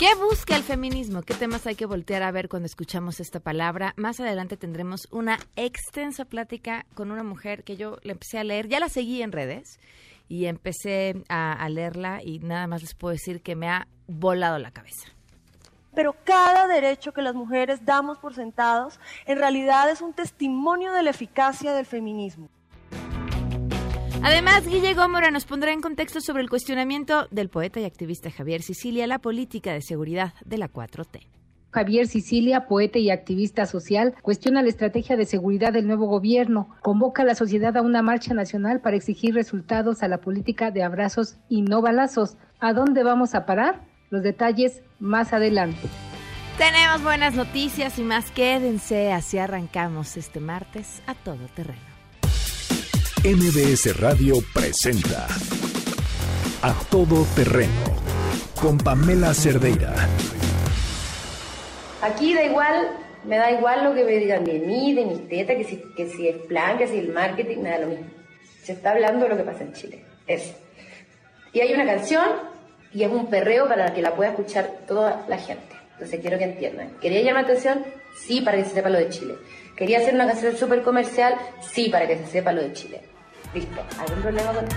¿Qué busca el feminismo? ¿Qué temas hay que voltear a ver cuando escuchamos esta palabra? Más adelante tendremos una extensa plática con una mujer que yo le empecé a leer, ya la seguí en redes y empecé a, leerla y nada más les puedo decir que me ha volado la cabeza. Pero cada derecho que las mujeres damos por sentados en realidad es un testimonio de la eficacia del feminismo. Además, Guille Gómora nos pondrá en contexto sobre el cuestionamiento del poeta y activista Javier Sicilia la política de seguridad de la 4T. Javier Sicilia, poeta y activista social, cuestiona la estrategia de seguridad del nuevo gobierno, convoca a la sociedad a una marcha nacional para exigir resultados a la política de abrazos y no balazos. ¿A dónde vamos a parar? Los detalles más adelante. Tenemos buenas noticias y más. Quédense, así arrancamos este martes a todo terreno. MBS Radio presenta A Todo Terreno con Pamela Cerdeira. Aquí da igual, me da igual lo que me digan de mí, de mis tetas, que si, que si es plan, que si el marketing, me da lo mismo. Se está hablando de lo que pasa en Chile. Eso. Y hay una canción y es un perreo para que la pueda escuchar toda la gente. Entonces quiero que entiendan. ¿Quería llamar la atención? Sí, para que se sepa lo de Chile. ¿Quería hacer una canción súper comercial? Sí, para que se sepa lo de Chile. Listo. ¿Algún problema con esto?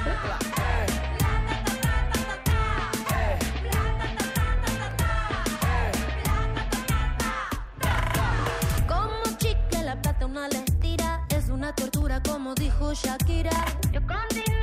Como chicle la plata una es una tortura como dijo Shakira. Yo con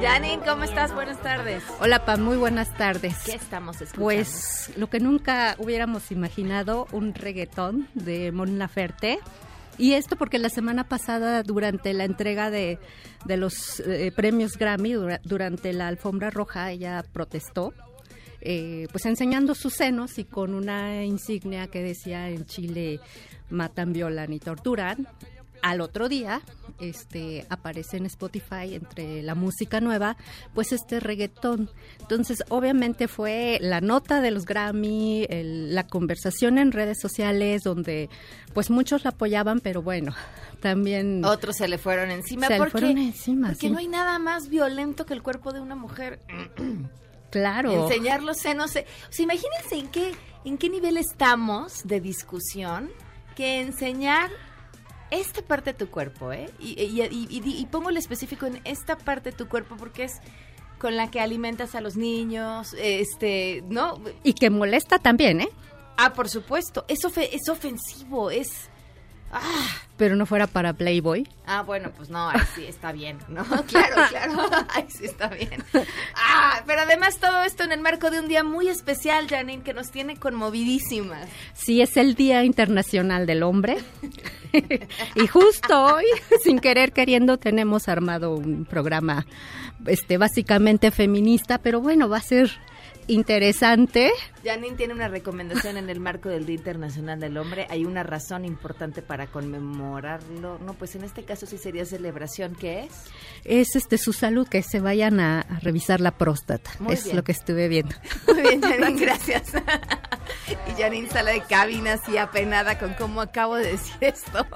Janine, ¿cómo estás? Buenas tardes. Hola, Pa, muy buenas tardes. ¿Qué estamos escuchando? Pues lo que nunca hubiéramos imaginado, un reggaetón de Mon Laferte. Y esto porque la semana pasada, durante la entrega de, de los eh, premios Grammy, dura- durante la alfombra roja, ella protestó, eh, pues enseñando sus senos y con una insignia que decía en Chile matan, violan y torturan. Al otro día, este, aparece en Spotify entre la música nueva, pues este reggaetón. Entonces, obviamente fue la nota de los Grammy, el- la conversación en redes sociales, donde pues muchos la apoyaban, pero bueno, también Otros se le fueron encima. Se porque, fueron encima, Porque sí. no hay nada más violento que el cuerpo de una mujer. claro. Enseñar los senos. eh, O sea, imagínense en qué, en qué nivel estamos de discusión que enseñar esta parte de tu cuerpo, ¿eh? Y, y- y- pongo el específico en esta parte de tu cuerpo porque es con la que alimentas a los niños, este, ¿no? Y que molesta también, ¿eh? Ah, por supuesto, es, ofe- es ofensivo, es... Ah, Pero no fuera para Playboy. Ah, bueno, pues no, ahí sí está bien, ¿no? Claro, claro, ahí sí está bien. Ah, pero además todo esto en el marco de un día muy especial, Janine, que nos tiene conmovidísimas. Sí, es el Día Internacional del Hombre. y justo hoy, sin querer queriendo, tenemos armado un programa este básicamente feminista, pero bueno, va a ser interesante. Janine tiene una recomendación en el marco del Día Internacional del Hombre. Hay una razón importante para conmemorarlo. No, pues en este caso sí sería celebración. ¿Qué es? Es este su salud que se vayan a, a revisar la próstata. Muy es bien. lo que estuve viendo. Muy bien, Janine, gracias. y Janine sale de cabina así apenada con cómo acabo de decir esto.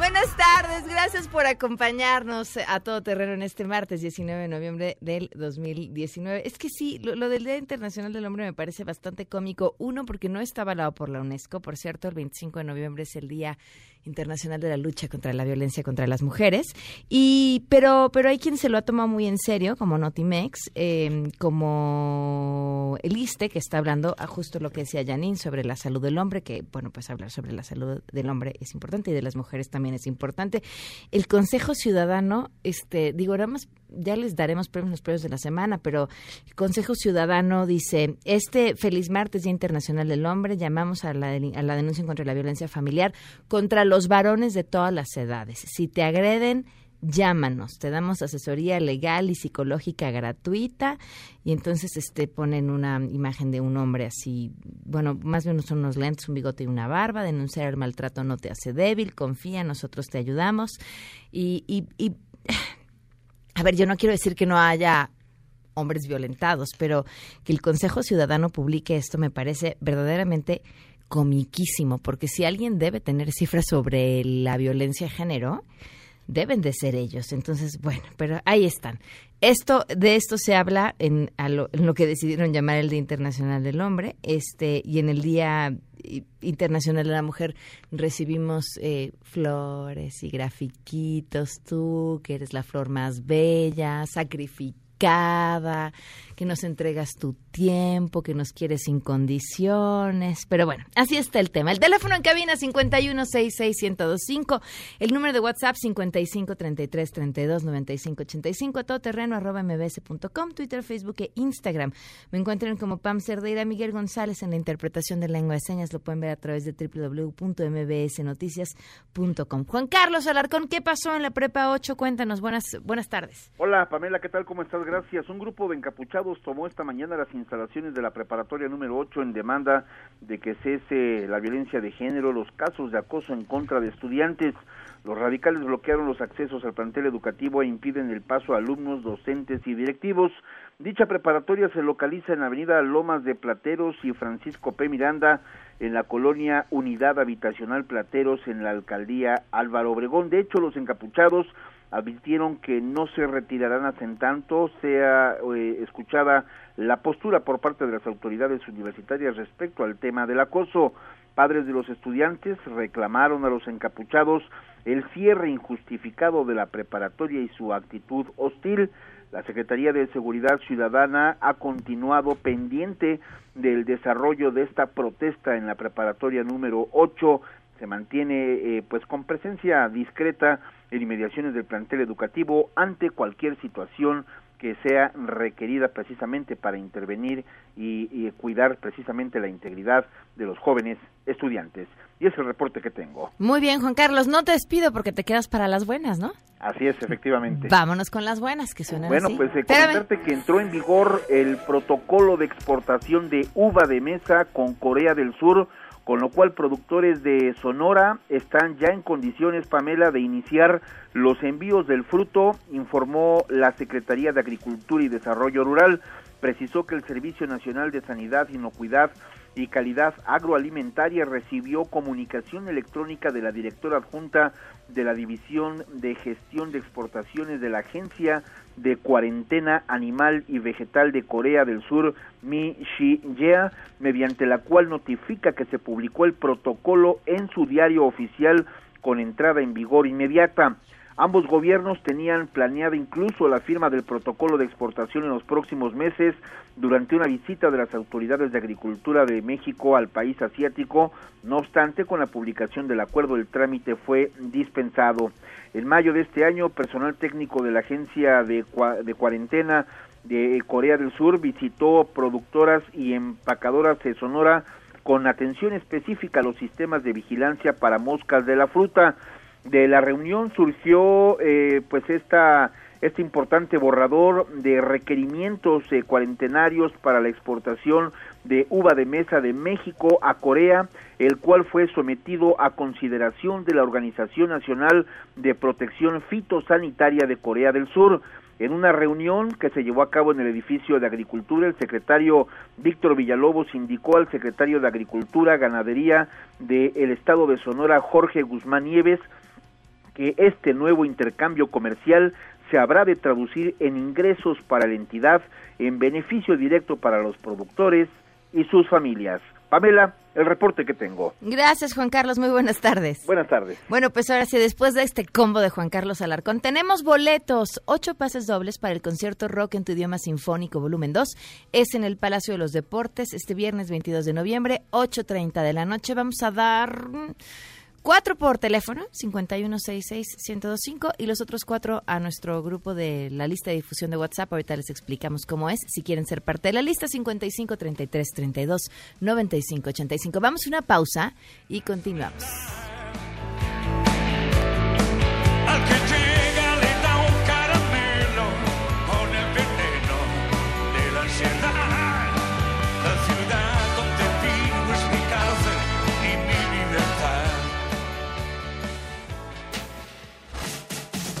Buenas tardes, gracias por acompañarnos a todo terreno en este martes 19 de noviembre del 2019. Es que sí, lo, del Día Internacional del Hombre me parece bastante cómico. Uno, porque no está avalado por la UNESCO. Por cierto, el 25 de noviembre es el Día Internacional de la Lucha contra la Violencia contra las Mujeres. Y, pero, pero hay quien se lo ha tomado muy en serio, como Notimex, eh, como el ISTE, que está hablando a justo lo que decía Janine sobre la salud del hombre, que, bueno, pues hablar sobre la salud del hombre es importante y de las mujeres también es importante. El Consejo Ciudadano, este, digo, nada más, ya les daremos premios los premios de la semana, pero el Consejo Ciudadano dice, este feliz martes Día Internacional del Hombre, llamamos a la, a la denuncia contra la violencia familiar contra los varones de todas las edades. Si te agreden, llámanos, te damos asesoría legal y psicológica gratuita y entonces este ponen una imagen de un hombre así, bueno, más bien son unos lentes, un bigote y una barba, denunciar el maltrato no te hace débil, confía, nosotros te ayudamos y, y, y a ver, yo no quiero decir que no haya hombres violentados, pero que el Consejo Ciudadano publique esto me parece verdaderamente comiquísimo, porque si alguien debe tener cifras sobre la violencia de género, deben de ser ellos. Entonces, bueno, pero ahí están. Esto, de esto se habla en, a lo, en lo que decidieron llamar el Día Internacional del Hombre, este, y en el Día Internacional de la Mujer recibimos eh, flores y grafiquitos, tú que eres la flor más bella, sacrificada, que nos entregas tu tiempo, que nos quieres sin condiciones. Pero bueno, así está el tema. El teléfono en cabina 5166125, el número de WhatsApp 5533329585, todoterreno arroba mbs.com, Twitter, Facebook e Instagram. Me encuentran como Pam Cerdeira, Miguel González en la interpretación de lengua de señas. Lo pueden ver a través de www.mbsnoticias.com. Juan Carlos Alarcón, ¿qué pasó en la Prepa 8? Cuéntanos, buenas, buenas tardes. Hola Pamela, ¿qué tal? ¿Cómo estás? Gracias. Un grupo de encapuchados tomó esta mañana las instalaciones de la preparatoria número 8 en demanda de que cese la violencia de género, los casos de acoso en contra de estudiantes. Los radicales bloquearon los accesos al plantel educativo e impiden el paso a alumnos, docentes y directivos. Dicha preparatoria se localiza en la avenida Lomas de Plateros y Francisco P. Miranda, en la colonia Unidad Habitacional Plateros, en la alcaldía Álvaro Obregón. De hecho, los encapuchados advirtieron que no se retirarán hasta en tanto sea eh, escuchada la postura por parte de las autoridades universitarias respecto al tema del acoso. Padres de los estudiantes reclamaron a los encapuchados el cierre injustificado de la preparatoria y su actitud hostil. La Secretaría de Seguridad Ciudadana ha continuado pendiente del desarrollo de esta protesta en la preparatoria número 8. Se mantiene eh, pues con presencia discreta en inmediaciones del plantel educativo ante cualquier situación que sea requerida precisamente para intervenir y, y, cuidar precisamente la integridad de los jóvenes estudiantes. Y es el reporte que tengo. Muy bien, Juan Carlos, no te despido porque te quedas para las buenas, ¿no? Así es, efectivamente. Vámonos con las buenas que suenan Bueno, así. pues eh, comentarte que entró en vigor el protocolo de exportación de uva de mesa con Corea del Sur con lo cual productores de Sonora están ya en condiciones, Pamela, de iniciar los envíos del fruto, informó la Secretaría de Agricultura y Desarrollo Rural. Precisó que el Servicio Nacional de Sanidad, Inocuidad y Calidad Agroalimentaria recibió comunicación electrónica de la directora adjunta de la División de Gestión de Exportaciones de la Agencia de Cuarentena Animal y Vegetal de Corea del Sur, Mi Shi-yea, mediante la cual notifica que se publicó el protocolo en su diario oficial con entrada en vigor inmediata. Ambos gobiernos tenían planeada incluso la firma del protocolo de exportación en los próximos meses durante una visita de las autoridades de agricultura de México al país asiático. No obstante, con la publicación del acuerdo el trámite fue dispensado. En mayo de este año, personal técnico de la Agencia de, de Cuarentena de Corea del Sur visitó productoras y empacadoras de Sonora con atención específica a los sistemas de vigilancia para moscas de la fruta de la reunión surgió eh, pues esta este importante borrador de requerimientos eh, cuarentenarios para la exportación de uva de mesa de México a Corea, el cual fue sometido a consideración de la Organización Nacional de Protección Fitosanitaria de Corea del Sur. En una reunión que se llevó a cabo en el edificio de Agricultura, el secretario Víctor Villalobos indicó al secretario de Agricultura, Ganadería del Estado de Sonora, Jorge Guzmán Nieves, que este nuevo intercambio comercial se habrá de traducir en ingresos para la entidad en beneficio directo para los productores y sus familias. Pamela, el reporte que tengo. Gracias, Juan Carlos. Muy buenas tardes. Buenas tardes. Bueno, pues ahora sí, después de este combo de Juan Carlos Alarcón, tenemos boletos, ocho pases dobles para el concierto Rock en tu idioma sinfónico volumen 2. Es en el Palacio de los Deportes este viernes 22 de noviembre, 8.30 de la noche. Vamos a dar mm, cuatro por teléfono, 5166-1025, y los otros cuatro a nuestro grupo de la lista de difusión de WhatsApp. Ahorita les explicamos cómo es. Si quieren ser parte de la lista, 55 33 32 95 85. Vamos a una pausa y continuamos.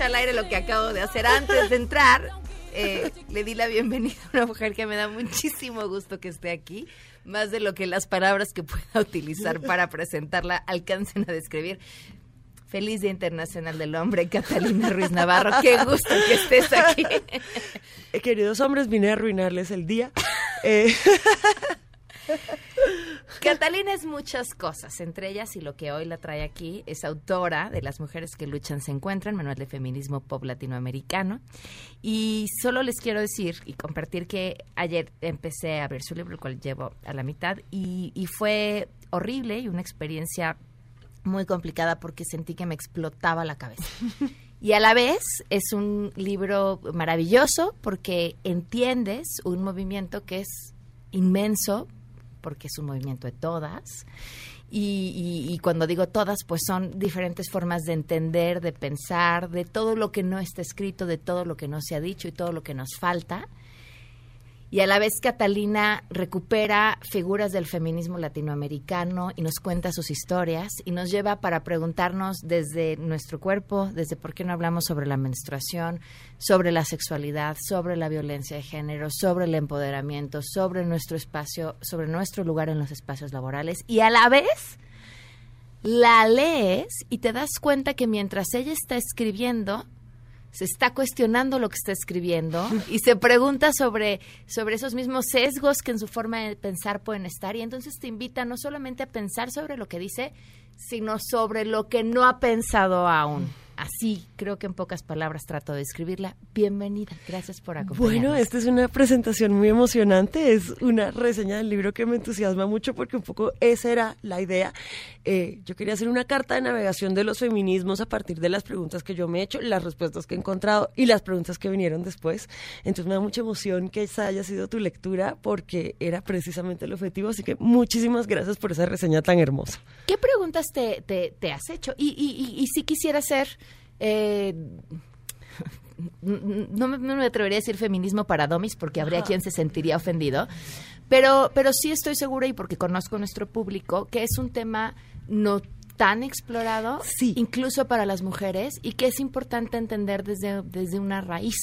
Al aire lo que acabo de hacer antes de entrar. Eh, le di la bienvenida a una mujer que me da muchísimo gusto que esté aquí, más de lo que las palabras que pueda utilizar para presentarla alcancen a describir. Feliz Día Internacional del Hombre, Catalina Ruiz Navarro. Qué gusto que estés aquí. Queridos hombres, vine a arruinarles el día. Eh, Catalina es muchas cosas, entre ellas, y lo que hoy la trae aquí, es autora de Las mujeres que luchan se encuentran, manual de feminismo pop latinoamericano. Y solo les quiero decir y compartir que ayer empecé a ver su libro, el cual llevo a la mitad, y, y fue horrible y una experiencia muy complicada porque sentí que me explotaba la cabeza. Y a la vez es un libro maravilloso porque entiendes un movimiento que es inmenso, porque es un movimiento de todas. Y, cuando digo todas, pues son diferentes formas de entender, de pensar, de todo lo que no está escrito, de todo lo que no se ha dicho y todo lo que nos falta. Y a la vez Catalina recupera figuras del feminismo latinoamericano y nos cuenta sus historias y nos lleva para preguntarnos desde nuestro cuerpo, desde por qué no hablamos sobre la menstruación, sobre la sexualidad, sobre la violencia de género, sobre el empoderamiento, sobre nuestro espacio, sobre nuestro lugar en los espacios laborales. Y a la vez la lees y te das cuenta que mientras ella está escribiendo, se está cuestionando lo que está escribiendo y se pregunta sobre, sobre esos mismos sesgos que en su forma de pensar pueden estar. Y entonces te invita no solamente a pensar sobre lo que dice, sino sobre lo que no ha pensado aún. Así, creo que en pocas palabras trato de describirla. Bienvenida, gracias por acompañarnos. bueno, esta es una presentación muy emocionante, es una reseña del libro que me entusiasma mucho porque un poco esa era la idea. Eh, yo quería hacer una carta de navegación de los feminismos a partir de las preguntas que yo me he hecho, las respuestas que he encontrado y las preguntas que vinieron después. Entonces me da mucha emoción que esa haya sido tu lectura porque era precisamente el objetivo, así que muchísimas gracias por esa reseña tan hermosa. ¿Qué preguntas te, te, te has hecho? Y, y, y, y si quisiera ser... eh, no me, no me atrevería a decir feminismo para domis porque habría Ajá. quien se sentiría ofendido, pero, pero sí estoy segura y porque conozco nuestro público que es un tema no tan explorado, incluso para las mujeres, y que es importante entender desde, desde una raíz.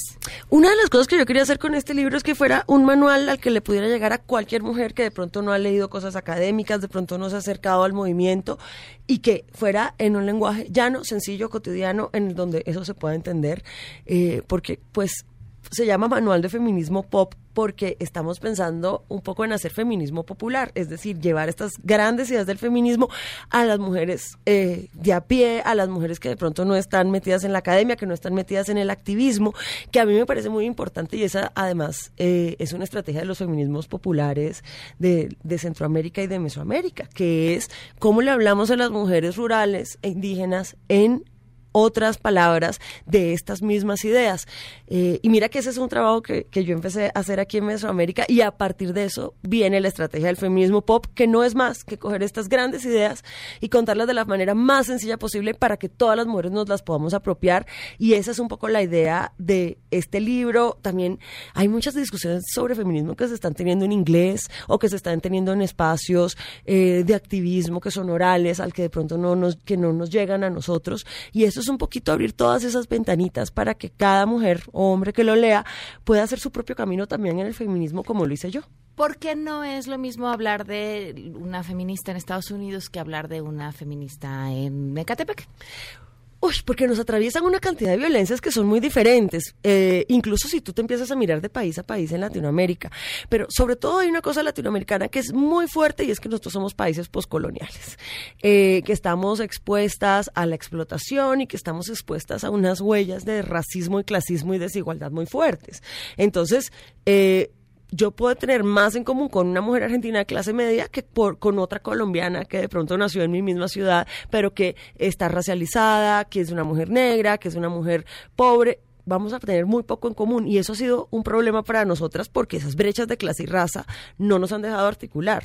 Una de las cosas que yo quería hacer con este libro es que fuera un manual al que le pudiera llegar a cualquier mujer que de pronto no ha leído cosas académicas, de pronto no se ha acercado al movimiento y que fuera en un lenguaje llano, sencillo, cotidiano, en donde eso se pueda entender, eh, porque pues se llama Manual de Feminismo Pop porque estamos pensando un poco en hacer feminismo popular, es decir, llevar estas grandes ideas del feminismo a las mujeres eh, de a pie, a las mujeres que de pronto no están metidas en la academia, que no están metidas en el activismo, que a mí me parece muy importante y esa además eh, es una estrategia de los feminismos populares de, de Centroamérica y de Mesoamérica, que es cómo le hablamos a las mujeres rurales e indígenas en otras palabras de estas mismas ideas. Eh, y mira que ese es un trabajo que, que yo empecé a hacer aquí en Mesoamérica y a partir de eso viene la estrategia del feminismo pop, que no es más que coger estas grandes ideas y contarlas de la manera más sencilla posible para que todas las mujeres nos las podamos apropiar. Y esa es un poco la idea de este libro. También hay muchas discusiones sobre feminismo que se están teniendo en inglés o que se están teniendo en espacios eh, de activismo que son orales, al que de pronto no nos, que no nos llegan a nosotros. Y eso es un poquito abrir todas esas ventanitas para que cada mujer o hombre que lo lea pueda hacer su propio camino también en el feminismo como lo hice yo. ¿Por qué no es lo mismo hablar de una feminista en Estados Unidos que hablar de una feminista en Ecatepec? Uy, porque nos atraviesan una cantidad de violencias que son muy diferentes, eh, incluso si tú te empiezas a mirar de país a país en Latinoamérica. Pero sobre todo hay una cosa latinoamericana que es muy fuerte y es que nosotros somos países poscoloniales, eh, que estamos expuestas a la explotación y que estamos expuestas a unas huellas de racismo y clasismo y desigualdad muy fuertes. Entonces, eh, yo puedo tener más en común con una mujer argentina de clase media que por, con otra colombiana que de pronto nació en mi misma ciudad, pero que está racializada, que es una mujer negra, que es una mujer pobre vamos a tener muy poco en común y eso ha sido un problema para nosotras porque esas brechas de clase y raza no nos han dejado articular.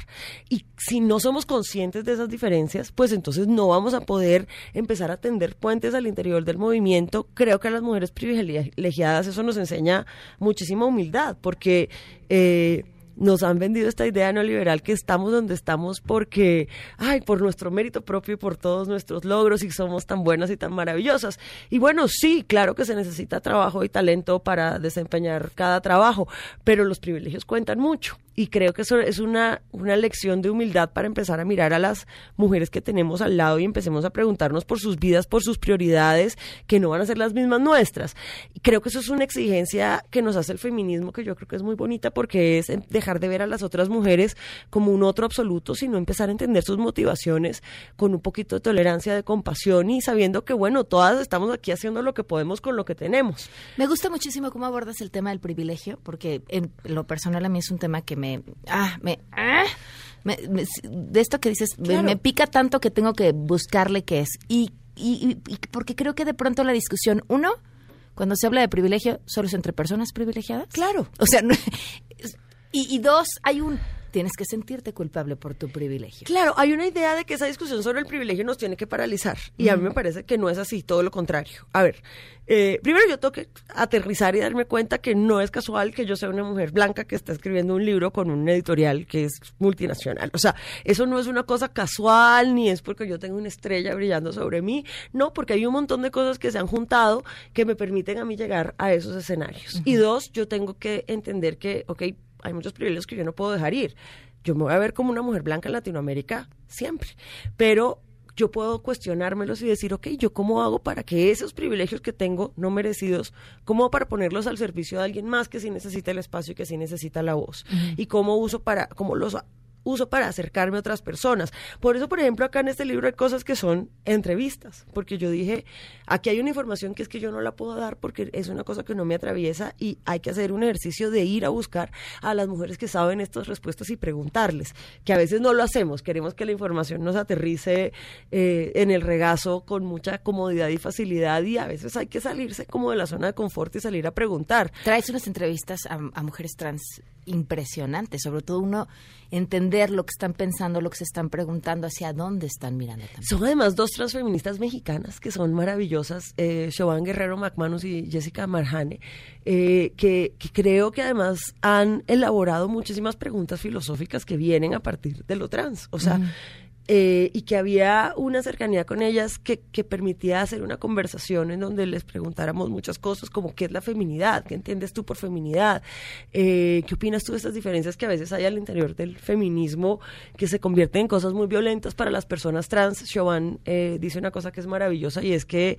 Y si no somos conscientes de esas diferencias, pues entonces no vamos a poder empezar a tender puentes al interior del movimiento. Creo que a las mujeres privilegiadas eso nos enseña muchísima humildad porque... Eh, nos han vendido esta idea neoliberal que estamos donde estamos porque, ay, por nuestro mérito propio y por todos nuestros logros y somos tan buenas y tan maravillosas. Y bueno, sí, claro que se necesita trabajo y talento para desempeñar cada trabajo, pero los privilegios cuentan mucho y creo que eso es una, una lección de humildad para empezar a mirar a las mujeres que tenemos al lado y empecemos a preguntarnos por sus vidas, por sus prioridades, que no van a ser las mismas nuestras. Y creo que eso es una exigencia que nos hace el feminismo, que yo creo que es muy bonita porque es dejar de ver a las otras mujeres como un otro absoluto, sino empezar a entender sus motivaciones con un poquito de tolerancia, de compasión y sabiendo que, bueno, todas estamos aquí haciendo lo que podemos con lo que tenemos. Me gusta muchísimo cómo abordas el tema del privilegio, porque en lo personal a mí es un tema que me, ah, me, ah, me- me- de esto que dices, me- Claro. me, pica tanto que tengo que buscarle qué es. Y, y, y- y porque creo que de pronto la discusión, uno, cuando se habla de privilegio, solo es entre personas privilegiadas. Claro. O sea, no- y, y dos, hay un, tienes que sentirte culpable por tu privilegio. Claro, hay una idea de que esa discusión sobre el privilegio nos tiene que paralizar. Y a mí me parece que no es así, todo lo contrario. A ver, eh, primero yo tengo que aterrizar y darme cuenta que no es casual que yo sea una mujer blanca que está escribiendo un libro con un editorial que es multinacional. O sea, eso no es una cosa casual, ni es porque yo tengo una estrella brillando sobre mí. No, porque hay un montón de cosas que se han juntado que me permiten a mí llegar a esos escenarios. Y dos, yo tengo que entender que, ok, hay muchos privilegios que yo no puedo dejar ir. Yo me voy a ver como una mujer blanca en Latinoamérica siempre, pero yo puedo cuestionármelos y decir, ok, ¿yo cómo hago para que esos privilegios que tengo no merecidos, cómo para ponerlos al servicio de alguien más que sí necesita el espacio y que sí necesita la voz? Y cómo uso para, cómo los uso para acercarme a otras personas. Por eso, por ejemplo, acá en este libro hay cosas que son entrevistas, porque yo dije, aquí hay una información que es que yo no la puedo dar porque es una cosa que no me atraviesa y hay que hacer un ejercicio de ir a buscar a las mujeres que saben estas respuestas y preguntarles, que a veces no lo hacemos, queremos que la información nos aterrice eh, en el regazo con mucha comodidad y facilidad y a veces hay que salirse como de la zona de confort y salir a preguntar. Traes unas entrevistas a, a mujeres trans impresionantes, sobre todo uno entender lo que están pensando, lo que se están preguntando, hacia dónde están mirando también. Son además dos transfeministas mexicanas que son maravillosas, eh, Siobhan Guerrero McManus y Jessica Marjane, eh, que, que creo que además han elaborado muchísimas preguntas filosóficas que vienen a partir de lo trans. O sea, eh, y que había una cercanía con ellas que, permitía hacer una conversación en donde les preguntáramos muchas cosas como qué es la feminidad, qué entiendes tú por feminidad, Eh, qué opinas tú de estas diferencias que a veces hay al interior del feminismo que se convierten en cosas muy violentas para las personas trans. Siobhan eh, dice una cosa que es maravillosa y es que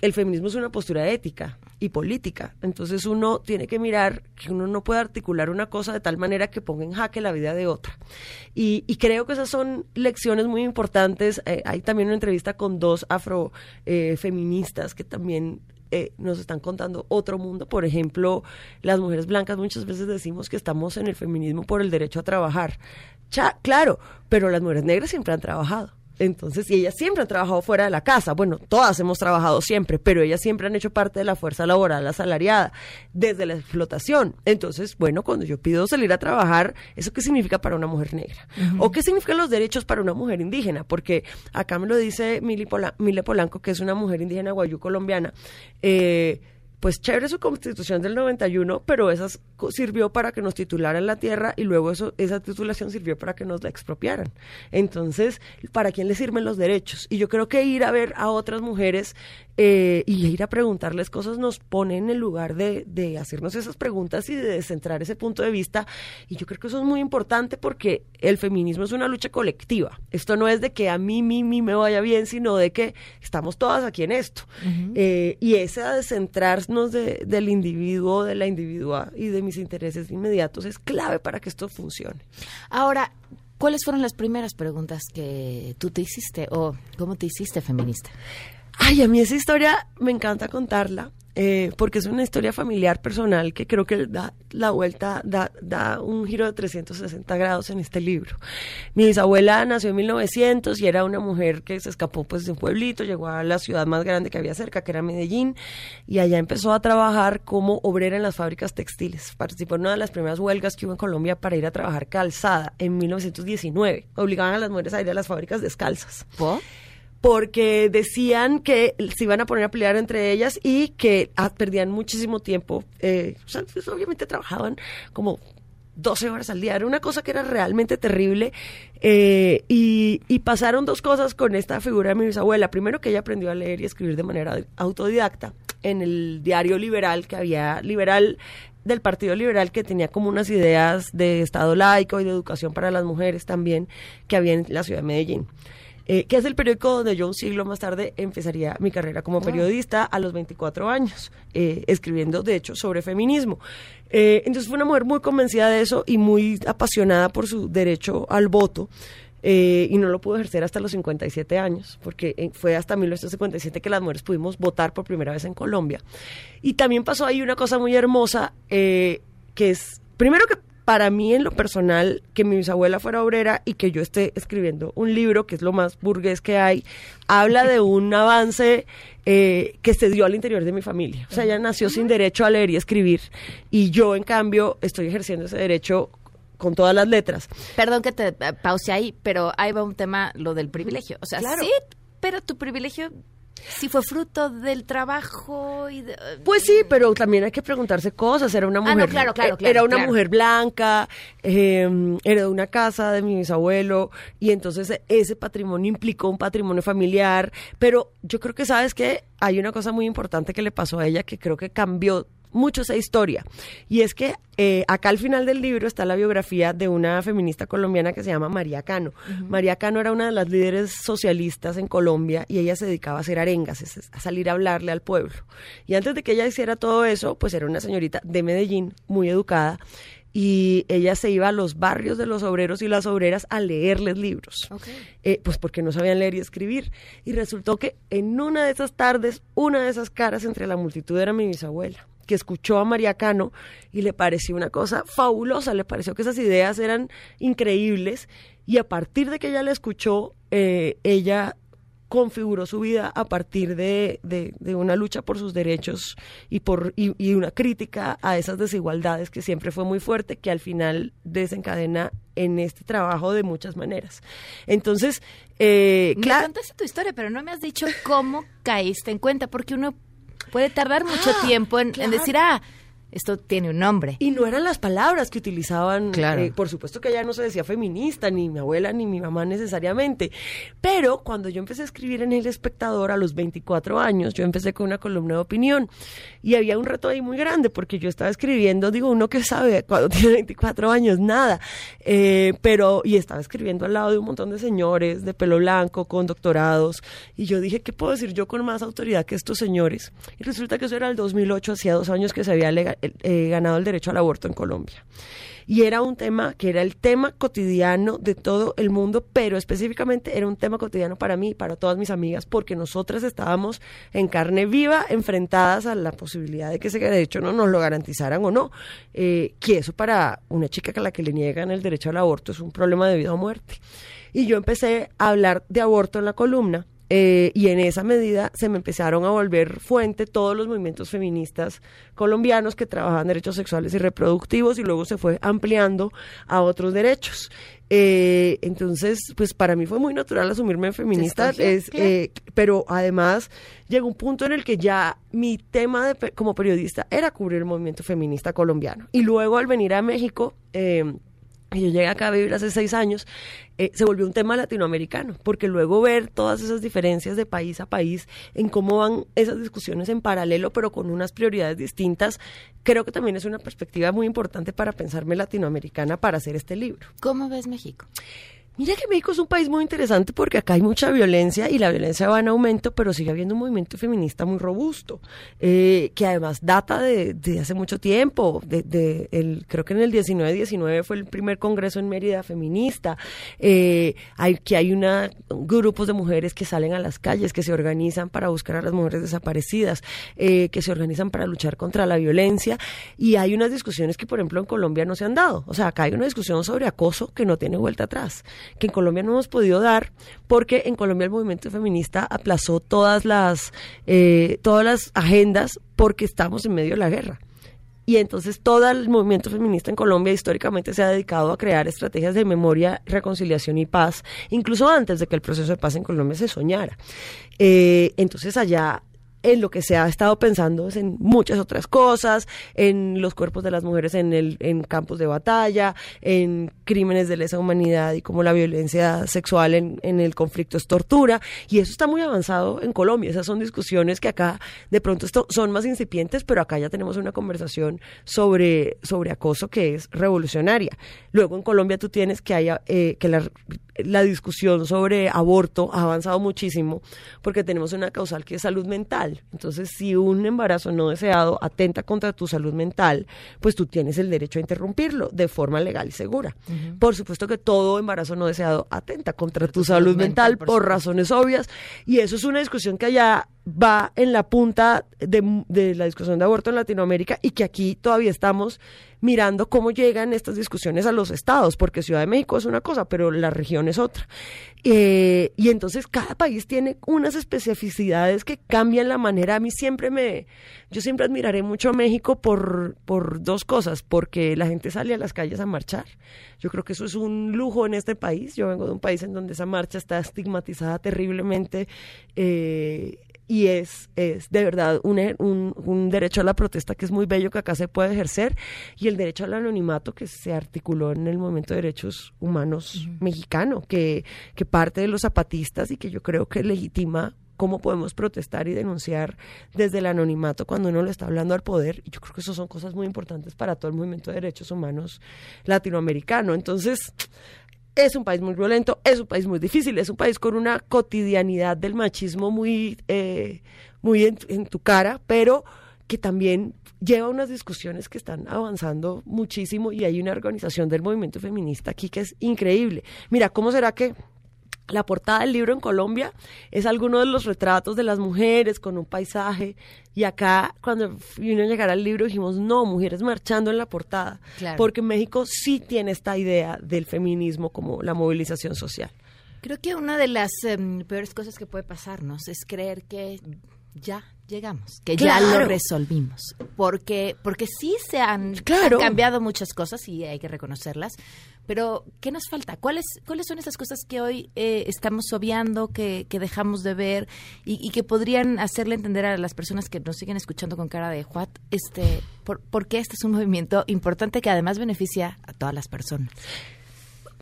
el feminismo es una postura ética y política. Entonces uno tiene que mirar que uno no puede articular una cosa de tal manera que ponga en jaque la vida de otra. Y, y creo que esas son lecciones muy importantes. Eh, hay también una entrevista con dos afrofeministas que también eh, nos están contando otro mundo. Por ejemplo, las mujeres blancas muchas veces decimos que estamos en el feminismo por el derecho a trabajar. Claro, pero las mujeres negras siempre han trabajado Entonces, y ellas siempre han trabajado fuera de la casa. Bueno, todas hemos trabajado siempre, pero ellas siempre han hecho parte de la fuerza laboral asalariada, desde la explotación. Entonces, bueno, cuando yo pido salir a trabajar, ¿eso qué significa para una mujer negra? ¿O qué significan los derechos para una mujer indígena? Porque acá me lo dice Mile Polanco, que es una mujer indígena guayú colombiana. Eh, pues chévere su constitución del 91, pero esa sirvió para que nos titularan la tierra y luego eso, esa titulación sirvió para que nos la expropiaran. Entonces, ¿para quién le sirven los derechos? Y yo creo que ir a ver a otras mujeres eh, y ir a preguntarles cosas nos pone en el lugar de, de hacernos esas preguntas y de descentrar ese punto de vista. Y yo creo que eso es muy importante porque el feminismo es una lucha colectiva. Esto no es de que a mí, mí, mí me vaya bien, sino de que estamos todas aquí en esto. Eh, y ese descentrarnos de- del individuo, de la individua y de mis intereses inmediatos es clave para que esto funcione. Ahora, ¿cuáles fueron las primeras preguntas que tú te hiciste o cómo te hiciste feminista? Ay, a mí esa historia me encanta contarla, eh, porque es una historia familiar personal que creo que da la vuelta, da, da un giro de 360 grados en este libro. Mi bisabuela nació en 1900 y era una mujer que se escapó pues de un pueblito, llegó a la ciudad más grande que había cerca, que era Medellín, y allá empezó a trabajar como obrera en las fábricas textiles. Participó en una de las primeras huelgas que hubo en Colombia para ir a trabajar calzada en 1919. Obligaban a las mujeres a ir a las fábricas descalzas porque decían que se iban a poner a pelear entre ellas y que ah, perdían muchísimo tiempo. eh, o sea, pues, obviamente trabajaban como 12 horas al día. Era una cosa que era realmente terrible. eh, y, y pasaron dos cosas con esta figura de mi bisabuela. Primero, que ella aprendió a leer y escribir de manera autodidacta en el diario liberal que había, liberal del Partido Liberal que tenía como unas ideas de Estado laico y de educación para las mujeres también que había en la ciudad de Medellín. Eh, que es el periódico donde yo un siglo más tarde empezaría mi carrera como periodista a los 24 años, eh, escribiendo de hecho sobre feminismo. Eh, entonces fue una mujer muy convencida de eso y muy apasionada por su derecho al voto. eh, y no lo pudo ejercer hasta los 57 años, porque eh, fue hasta 1957 que las mujeres pudimos votar por primera vez en Colombia. Y también pasó ahí una cosa muy hermosa, eh, que es, primero que para mí en lo personal, que mi bisabuela fuera obrera y que yo esté escribiendo un libro, que es lo más burgués que hay, habla de un avance eh, que se dio al interior de mi familia. O sea, ella nació sin derecho a leer y escribir y yo, en cambio, estoy ejerciendo ese derecho con todas las letras. Perdón que te eh, pause ahí, pero ahí va un tema, lo del privilegio. O sea, Claro. sí, pero tu privilegio sí fue fruto del trabajo y de... Pues sí, pero también hay que preguntarse cosas. Era una Ah, mujer, no, claro, claro, eh, claro, era una claro. mujer blanca, eh, heredó una casa de mi bisabuelo y entonces eh, ese patrimonio implicó un patrimonio familiar. Pero yo creo que sabes que hay una cosa muy importante que le pasó a ella que creo que cambió mucho esa historia. Y es que eh, acá al final del libro está la biografía de una feminista colombiana que se llama María Cano. María Cano era una de las líderes socialistas en Colombia y ella se dedicaba a hacer arengas, a salir a hablarle al pueblo. Y antes de que ella hiciera todo eso, pues era una señorita de Medellín, muy educada. Y ella se iba a los barrios de los obreros y las obreras a leerles libros eh, pues porque no sabían leer y escribir. Y resultó que en una de esas tardes, una de esas caras entre la multitud era mi bisabuela, que escuchó a María Cano y le pareció una cosa fabulosa, le pareció que esas ideas eran increíbles y a partir de que ella la escuchó, eh, ella configuró su vida a partir de, de- de una lucha por sus derechos y por y, y una crítica a esas desigualdades que siempre fue muy fuerte que al final desencadena en este trabajo de muchas maneras. Entonces eh, Me contaste tu historia, pero no me has dicho cómo caíste en cuenta, porque uno puede tardar mucho Ah, tiempo en, en decir, ah, esto tiene un nombre. Y no eran las palabras que utilizaban. Claro. eh, por supuesto que ella no se decía feminista, ni mi abuela, ni mi mamá necesariamente. Pero cuando yo empecé a escribir en El Espectador a los 24 años, yo empecé con una columna de opinión. Y había un reto ahí muy grande, porque yo estaba escribiendo, digo, uno que sabe cuando tiene 24 años, nada. Eh, pero, y estaba escribiendo al lado de un montón de señores de pelo blanco, con doctorados. Y yo dije, ¿qué puedo decir yo con más autoridad que estos señores? Y resulta que eso era el 2008, hacía dos años que se había lega- eh, ganado el derecho al aborto en Colombia. Y era un tema que era el tema cotidiano de todo el mundo, pero específicamente era un tema cotidiano para mí y para todas mis amigas, porque nosotras estábamos en carne viva, enfrentadas a la posibilidad de que ese derecho no nos lo garantizaran o no. Eh, que eso para una chica a la que le niegan el derecho al aborto es un problema de vida o muerte. Y yo empecé a hablar de aborto en la columna eh, y en esa medida se me empezaron a volver fuente todos los movimientos feministas colombianos que trabajaban derechos sexuales y reproductivos y luego se fue ampliando a otros derechos. Eh, entonces, pues para mí fue muy natural asumirme feminista, es, eh, pero además llegó un punto en el que ya mi tema de como periodista era cubrir el movimiento feminista colombiano. Y luego al venir a México, eh, y yo llegué acá a vivir hace seis años, eh, se volvió un tema latinoamericano, porque luego ver todas esas diferencias de país a país, en cómo van esas discusiones en paralelo, pero con unas prioridades distintas, creo que también es una perspectiva muy importante para pensarme latinoamericana para hacer este libro. ¿Cómo ves México? Mira que México es un país muy interesante porque acá hay mucha violencia y la violencia va en aumento, pero sigue habiendo un movimiento feminista muy robusto, eh, que además data de, hace mucho tiempo. De, de creo que en el 19-19 fue el primer congreso en Mérida feminista. Eh, hay, que hay una, grupos de mujeres que salen a las calles, que se organizan para buscar a las mujeres desaparecidas, eh, que se organizan para luchar contra la violencia. Y hay unas discusiones que, por ejemplo, en Colombia no se han dado. O sea, acá hay una discusión sobre acoso que no tiene vuelta atrás que en Colombia no hemos podido dar porque en Colombia el movimiento feminista aplazó todas las eh, todas las agendas porque estamos en medio de la guerra. Y entonces todo el movimiento feminista en Colombia históricamente se ha dedicado a crear estrategias de memoria, reconciliación y paz, incluso antes de que el proceso de paz en Colombia se soñara. Eh, entonces allá en lo que se ha estado pensando es en muchas otras cosas, en los cuerpos de las mujeres en, el, en campos de batalla, en crímenes de lesa humanidad y como la violencia sexual en, en el conflicto es tortura. Y eso está muy avanzado en Colombia. Esas son discusiones que acá de pronto son más incipientes, pero acá ya tenemos una conversación sobre, sobre acoso que es revolucionaria. Luego en Colombia tú tienes que haya eh, que la la discusión sobre aborto ha avanzado muchísimo porque tenemos una causal que es salud mental. Entonces, si un embarazo no deseado atenta contra tu salud mental, pues tú tienes el derecho a interrumpirlo de forma legal y segura. Por supuesto que todo embarazo no deseado atenta contra tu, salud, mental, mental, por razones obvias y eso es una discusión que allá va en la punta de, de la discusión de aborto en Latinoamérica y que aquí todavía estamos mirando cómo llegan estas discusiones a los estados, porque Ciudad de México es una cosa, pero la región es otra. Eh, y entonces cada país tiene unas especificidades que cambian la manera. A mí siempre me, yo siempre admiraré mucho a México por, por dos cosas, porque la gente sale a las calles a marchar. Yo creo que eso es un lujo en este país. Yo vengo de un país en donde esa marcha está estigmatizada terriblemente. eh, y es, es de verdad un, un, un, derecho a la protesta que es muy bello que acá se puede ejercer y el derecho al anonimato que se articuló en el movimiento de derechos humanos uh -huh. mexicano, que, que parte de los zapatistas y que yo creo que legitima cómo podemos protestar y denunciar desde el anonimato cuando uno le está hablando al poder. Y yo creo que eso son cosas muy importantes para todo el movimiento de derechos humanos latinoamericano. Entonces, es un país muy violento, es un país muy difícil, es un país con una cotidianidad del machismo muy, eh, muy en, en, tu cara, pero que también lleva unas discusiones que están avanzando muchísimo y hay una organización del movimiento feminista aquí que es increíble. Mira, ¿cómo será que la portada del libro en Colombia es alguno de los retratos de las mujeres con un paisaje y acá cuando vino a llegar al libro dijimos no, mujeres marchando en la portada, Claro. porque México sí tiene esta idea del feminismo como la movilización social. Creo que una de las em, peores cosas que puede pasarnos es creer que ya llegamos, que ya lo resolvimos, porque porque sí se han, Claro. han cambiado muchas cosas y hay que reconocerlas, pero ¿qué nos falta? ¿Cuáles cuáles son esas cosas que hoy eh, estamos obviando, que, que dejamos de ver y, que podrían hacerle entender a las personas que nos siguen escuchando con cara de what, este, por, por qué este es un movimiento importante que además beneficia a todas las personas?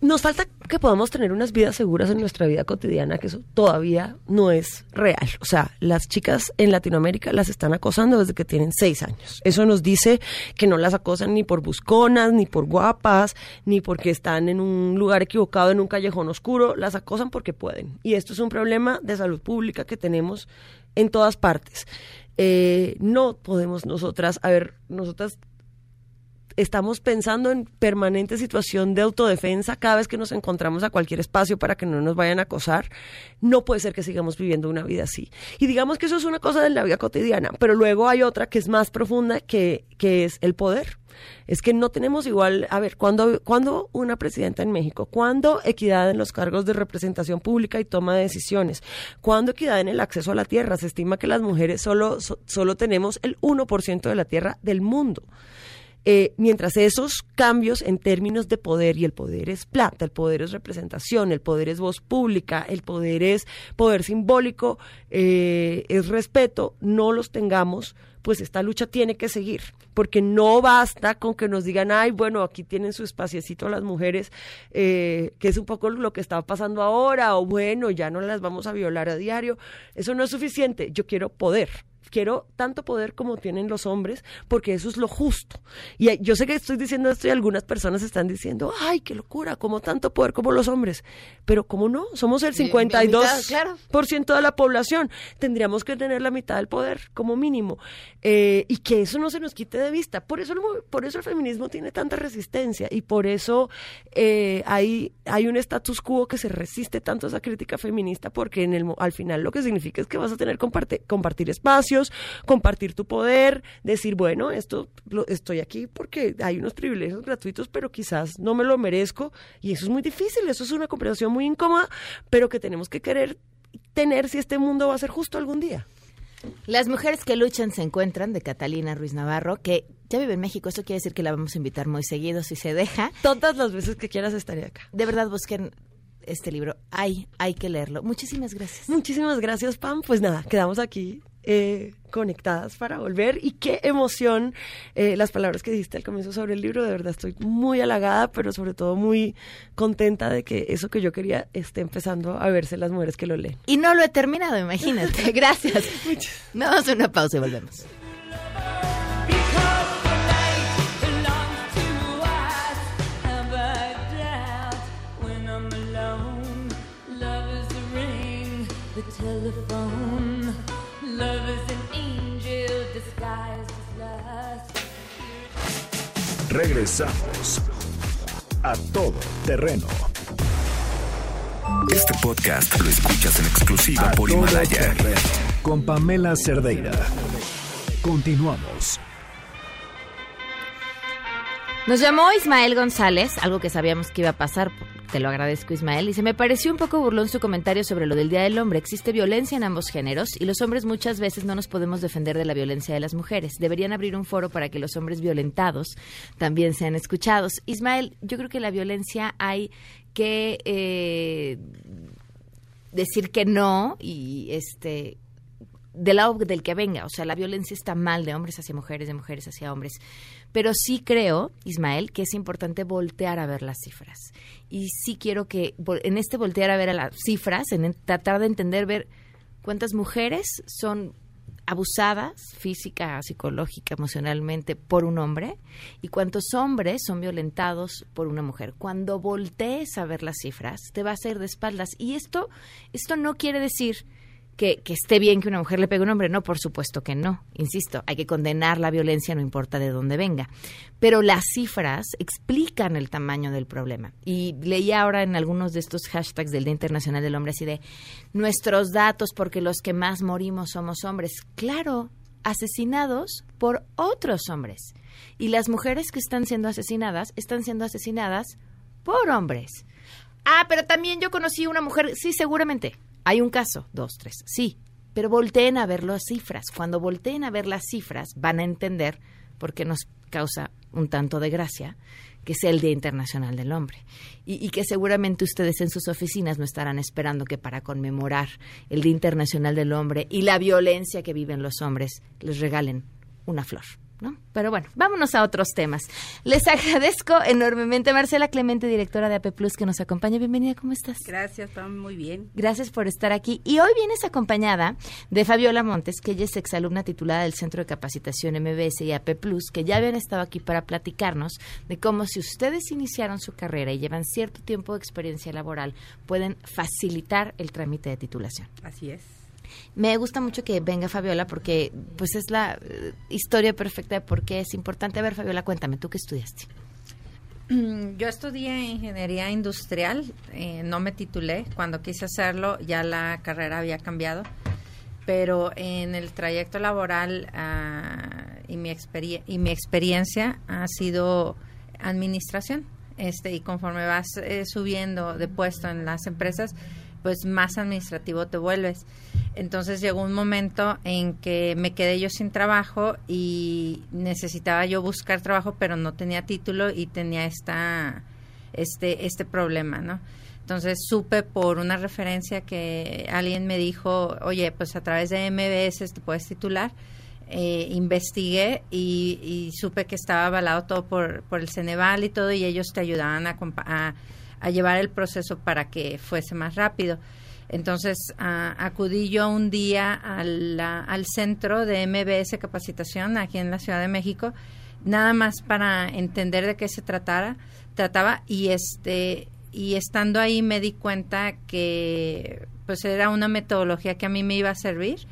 Nos falta que podamos tener unas vidas seguras en nuestra vida cotidiana, que eso todavía no es real. O sea, las chicas en Latinoamérica las están acosando desde que tienen seis años. Eso nos dice que no las acosan ni por busconas, ni por guapas, ni porque están en un lugar equivocado, en un callejón oscuro. Las acosan porque pueden. Y esto es un problema de salud pública que tenemos en todas partes. Eh, no podemos nosotras, a ver, nosotras estamos pensando en permanente situación de autodefensa cada vez que nos encontramos a cualquier espacio para que no nos vayan a acosar. No puede ser que sigamos viviendo una vida así. Y digamos que eso es una cosa de la vida cotidiana, pero luego hay otra que es más profunda, que, que es el poder. Es que no tenemos igual, a ver, cuando, cuando una presidenta en México, cuando equidad en los cargos de representación pública y toma de decisiones, cuando equidad en el acceso a la tierra, se estima que las mujeres solo, so- solo tenemos el 1% de la tierra del mundo. Eh, mientras esos cambios en términos de poder, y el poder es plata, el poder es representación, el poder es voz pública, el poder es poder simbólico, eh, es respeto, no los tengamos, pues esta lucha tiene que seguir, porque no basta con que nos digan, ay, bueno, aquí tienen su espaciecito las mujeres, eh, que es un poco lo que está pasando ahora, o bueno, ya no las vamos a violar a diario, eso no es suficiente, yo quiero poder quiero tanto poder como tienen los hombres, porque eso es lo justo. Y yo sé que estoy diciendo esto y algunas personas están diciendo, ay, qué locura, como tanto poder como los hombres. Pero ¿cómo no? Somos el Sí, 52% mitad, claro. por ciento de la población. Tendríamos que tener la mitad del poder, como mínimo. Eh, y que eso no se nos quite de vista. Por eso el, por eso el feminismo tiene tanta resistencia y por eso eh, hay, hay un status quo que se resiste tanto a esa crítica feminista, porque en el, al final lo que significa es que vas a tener que comparte- compartir compartir tu poder, decir, bueno, esto lo- estoy aquí porque hay unos privilegios gratuitos, pero quizás no me lo merezco. Y eso es muy difícil, eso es una conversación muy incómoda, pero que tenemos que querer tener si este mundo va a ser justo algún día. Las mujeres que luchan se encuentran de Catalina Ruiz Navarro, que ya vive en México. Eso quiere decir que la vamos a invitar muy seguido si se deja. Todas las veces que quieras estaré acá. De verdad, busquen este libro. Hay, hay que leerlo. Muchísimas gracias. Muchísimas gracias, Pam. Pues nada, quedamos aquí eh, conectadas para volver. Y qué emoción eh, las palabras que dijiste al comienzo sobre el libro. De verdad estoy muy halagada, pero sobre todo muy contenta de que eso que yo quería esté empezando a verse en las mujeres que lo leen. Y no lo he terminado, imagínate. Gracias. Vamos a una pausa y volvemos. Telephone, Regresamos a todo terreno. Este podcast lo escuchas en exclusiva A por todo Himalaya. terreno, Con Pamela Cerdeira. Continuamos. Nos llamó Ismael González, algo que sabíamos que iba a pasar, te lo agradezco Ismael, se me pareció un poco burlón su comentario sobre lo del Día del Hombre. Existe violencia en ambos géneros y los hombres muchas veces no nos podemos defender de la violencia de las mujeres. Deberían abrir un foro para que los hombres violentados también sean escuchados. Ismael, yo creo que la violencia hay que eh, decir que no y este del lado del que venga, o sea, la violencia está mal de hombres hacia mujeres, de mujeres hacia hombres. Pero sí creo, Ismael, que es importante voltear a ver las cifras. Y sí quiero que en este voltear a ver a las cifras, en tratar de entender, ver cuántas mujeres son abusadas física, psicológica, emocionalmente por un hombre y cuántos hombres son violentados por una mujer. Cuando voltees a ver las cifras, te va a hacer de espaldas. Y esto, esto no quiere decir que, esté bien que una mujer le pegue a un hombre. No, por supuesto que no. Insisto, hay que condenar la violencia, no importa de dónde venga. Pero las cifras explican el tamaño del problema. Y leí ahora en algunos de estos hashtags del Día Internacional del Hombre así de nuestros datos porque los que más morimos somos hombres. Claro, asesinados por otros hombres. Y las mujeres que están siendo asesinadas están siendo asesinadas por hombres. Ah, pero también yo conocí una mujer, sí, seguramente. Hay un caso, dos, tres, sí. Pero volteen a ver las cifras. Cuando volteen a ver las cifras, van a entender por qué nos causa un tanto de gracia que sea el Día Internacional del Hombre. Y, y que seguramente ustedes en sus oficinas no estarán esperando que para conmemorar el Día Internacional del Hombre y la violencia que viven los hombres les regalen una flor. ¿No? Pero bueno, vámonos a otros temas. Les agradezco enormemente a Marcela Clemente, directora de AP Plus, que nos acompaña. Bienvenida, ¿cómo estás? Gracias, Pam, muy bien. Gracias por estar aquí. Y hoy vienes acompañada de Fabiola Montes, que ella es exalumna titulada del Centro de Capacitación MBS y AP Plus, que ya habían estado aquí para platicarnos de cómo si ustedes iniciaron su carrera y llevan cierto tiempo de experiencia laboral, pueden facilitar el trámite de titulación. Así es. Me gusta mucho que venga Fabiola porque pues es la eh, historia perfecta de por qué es importante. A ver, Fabiola, cuéntame, ¿tú qué estudiaste? Mm, Yo estudié ingeniería industrial, eh, no me titulé. Cuando quise hacerlo ya la carrera había cambiado, pero en el trayecto laboral ah, y, mi y mi experiencia ha sido administración. Este, y conforme vas eh, subiendo de puesto en las empresas, pues más administrativo te vuelves. Entonces llegó un momento en que me quedé yo sin trabajo y necesitaba yo buscar trabajo, pero no tenía título y tenía esta este este problema, ¿no? Entonces supe por una referencia que alguien me dijo, oye, pues a través de MBS te puedes titular. Eh, investigué y, y supe que estaba avalado todo por, por el Ceneval y todo y ellos te ayudaban a, a, a llevar el proceso para que fuese más rápido. Entonces acudí yo un día al centro de MBS Capacitación aquí en la Ciudad de México, nada más para entender de qué se tratara, trataba y este y estando ahí me di cuenta que pues era una metodología que a mí me iba a servir.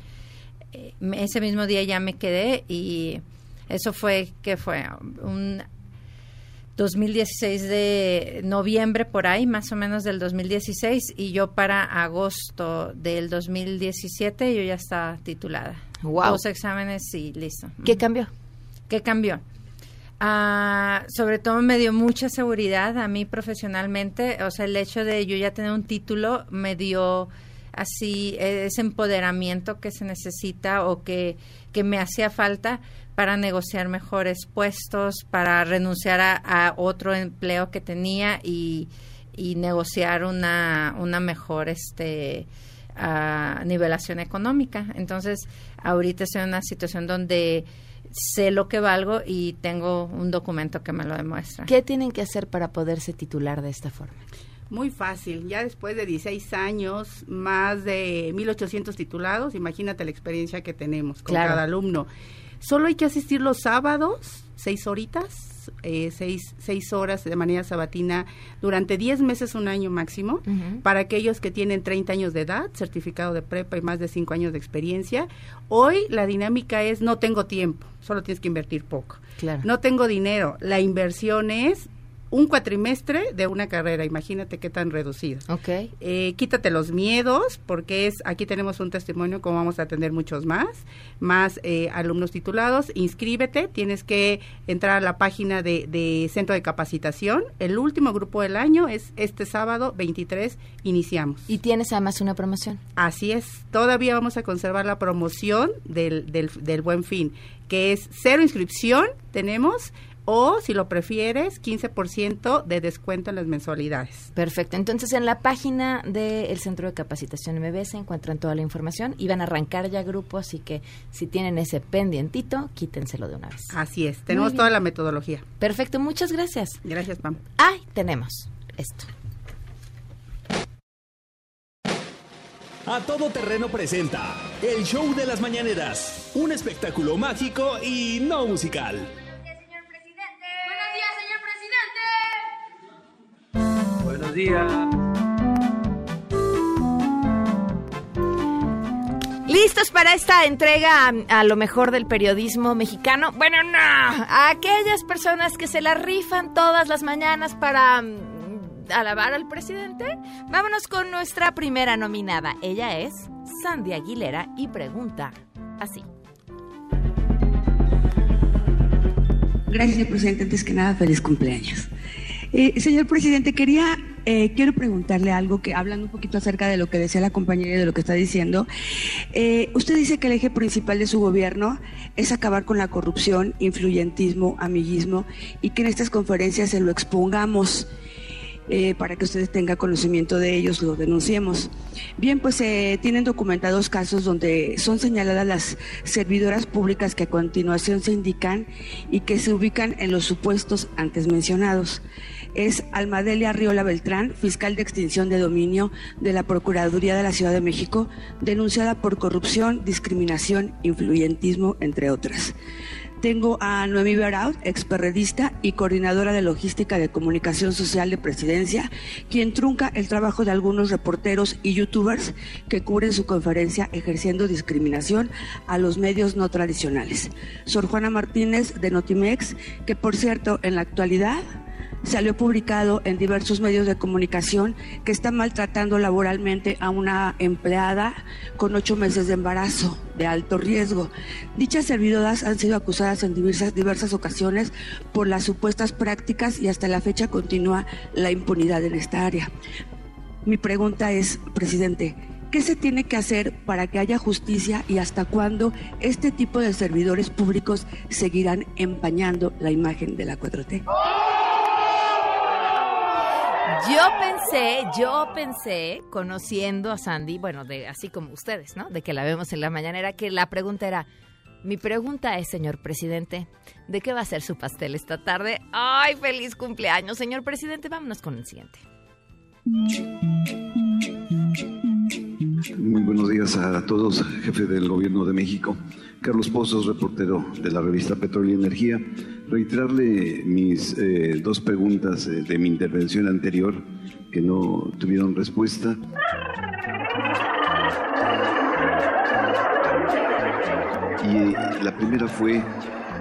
Eh, ese mismo día ya me quedé y eso fue que fue un 2016 de noviembre por ahí, más o menos del 2016 y yo para agosto del 2017 yo ya estaba titulada. Guau. Dos exámenes y listo. ¿Qué cambió? ¿Qué cambió? Ah, sobre todo me dio mucha seguridad a mí profesionalmente, o sea, el hecho de yo ya tener un título me dio así eh, ese empoderamiento que se necesita o que, que me hacía falta para negociar mejores puestos, para renunciar a, otro empleo que tenía y, negociar una, una mejor este ah, nivelación económica. Entonces, ahorita estoy en una situación donde sé lo que valgo y tengo un documento que me lo demuestra. ¿Qué tienen que hacer para poderse titular de esta forma? Muy fácil, ya después de 16 años, más de 1800 titulados, imagínate la experiencia que tenemos con Claro. cada alumno. Solo hay que asistir los sábados, seis horitas, eh, seis, seis horas de manera sabatina durante 10 meses, un año máximo, para aquellos que tienen 30 años de edad, certificado de prepa y más de 5 años de experiencia. Hoy la dinámica es no tengo tiempo, solo tienes que invertir poco. Claro. No tengo dinero, la inversión es un cuatrimestre de una carrera, imagínate qué tan reducido. Ok. Eh, quítate los miedos, porque es aquí tenemos un testimonio como vamos a atender muchos más, más eh, alumnos titulados. Inscríbete, tienes que entrar a la página de, de Centro de Capacitación. El último grupo del año es este sábado 23, iniciamos. Y tienes además una promoción. Así es, todavía vamos a conservar la promoción del, del, del Buen Fin, que es cero inscripción, tenemos, o si lo prefieres, 15% de descuento en las mensualidades. Perfecto. Entonces, en la página del Centro de Capacitación MBS encuentran toda la información y van a arrancar ya grupo, así que si tienen ese pendientito, quítenselo de una vez. Así es, tenemos toda la metodología. Perfecto, muchas gracias. Gracias, Pam. Ay, tenemos esto. A todo terreno presenta el show de las mañaneras, un espectáculo mágico y no musical. Buenos días. ¿Listos para esta entrega a, a lo mejor del periodismo mexicano? Bueno, no. A aquellas personas que se la rifan todas las mañanas para mm, alabar al presidente. Vámonos con nuestra primera nominada. Ella es Sandy Aguilera y pregunta así. Gracias, señor presidente. Antes que nada, feliz cumpleaños. Eh, señor presidente, quería, eh, quiero preguntarle algo que hablando un poquito acerca de lo que decía la compañera y de lo que está diciendo. Eh, usted dice que el eje principal de su gobierno es acabar con la corrupción, influyentismo, amiguismo y que en estas conferencias se lo expongamos. eh, para que ustedes tengan conocimiento de ellos, lo denunciemos. Bien, pues se tienen documentados casos donde son señaladas las servidoras públicas que a continuación se indican y que se ubican en los supuestos antes mencionados. Es Almadelia Riola Beltrán, fiscal de extinción de dominio de la Procuraduría de la Ciudad de México, denunciada por corrupción, discriminación, influyentismo, entre otras. tengo a Noemí Beraud, experredista y coordinadora de logística de comunicación social de presidencia, quien trunca el trabajo de algunos reporteros y youtubers que cubren su conferencia ejerciendo discriminación a los medios no tradicionales. Sor Juana Martínez de Notimex, que por cierto en la actualidad salió publicado en diversos medios de comunicación que está maltratando laboralmente a una empleada con ocho meses de embarazo de alto riesgo. Dichas servidoras han sido acusadas en diversas, diversas ocasiones por las supuestas prácticas y hasta la fecha continúa la impunidad en esta área. Mi pregunta es, presidente, ¿qué se tiene que hacer para que haya justicia y hasta cuándo este tipo de servidores públicos seguirán empañando la imagen de la 4T? Yo pensé, yo pensé, conociendo a Sandy, bueno, de así como ustedes, ¿no? De que la vemos en la mañanera, que la pregunta era, mi pregunta es, señor presidente, ¿de qué va a ser su pastel esta tarde? ¡Ay, feliz cumpleaños, señor presidente! Vámonos con el siguiente. Muy buenos días a todos, jefe del Gobierno de México. Carlos Pozos, reportero de la revista Petróleo y Energía. Reiterarle mis eh, dos preguntas eh, de mi intervención anterior que no tuvieron respuesta. Y la primera fue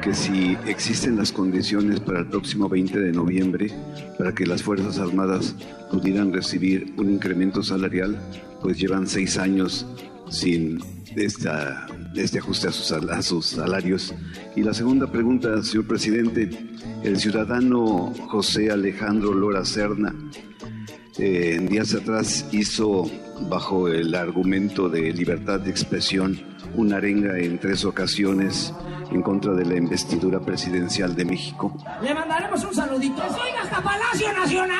que si existen las condiciones para el próximo 20 de noviembre para que las Fuerzas Armadas pudieran recibir un incremento salarial, pues llevan seis años sin esta, este ajuste a sus, a sus salarios. Y la segunda pregunta, señor presidente, el ciudadano José Alejandro Lora Serna, eh, días atrás hizo, bajo el argumento de libertad de expresión, una arenga en tres ocasiones en contra de la investidura presidencial de México. Le mandaremos un saludito. ¡Oiga hasta Palacio Nacional!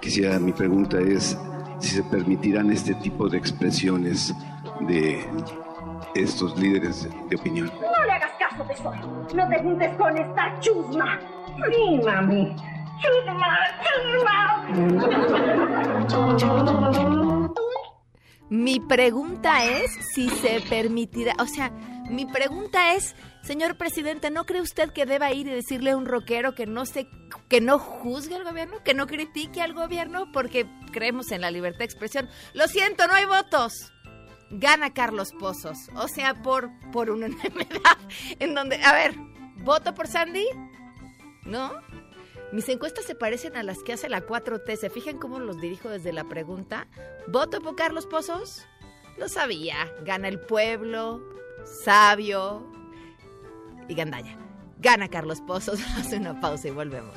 Quisiera, mi pregunta es si se permitirán este tipo de expresiones de estos líderes de opinión. No le hagas caso, tesoro. No te juntes con esta chusma. Sí, mami. Chusma, chusma. Mi pregunta es si se permitirá, o sea, mi pregunta es, señor presidente, ¿no cree usted que deba ir y decirle a un rockero que no se, que no juzgue al gobierno, que no critique al gobierno, porque creemos en la libertad de expresión? Lo siento, no hay votos. Gana Carlos Pozos, o sea, por por una enfermedad en donde, a ver, voto por Sandy, ¿no? Mis encuestas se parecen a las que hace la 4T. ¿Se fijan cómo los dirijo desde la pregunta? ¿Voto por Carlos Pozos? Lo sabía. Gana el pueblo, sabio y gandalla. Gana Carlos Pozos. Hace una pausa y volvemos.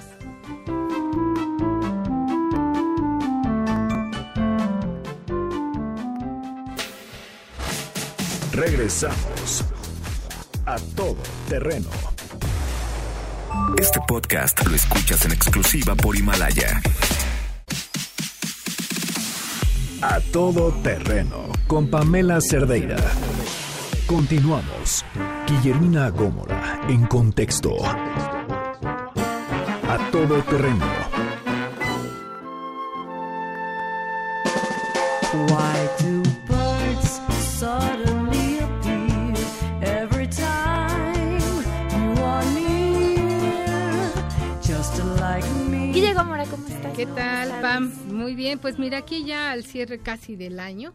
Regresamos a todo terreno. Este podcast lo escuchas en exclusiva por Himalaya. A todo terreno con Pamela Cerdeira. Continuamos. Guillermina Gómora en contexto. A todo terreno. Why bien, pues mira, aquí ya al cierre casi del año.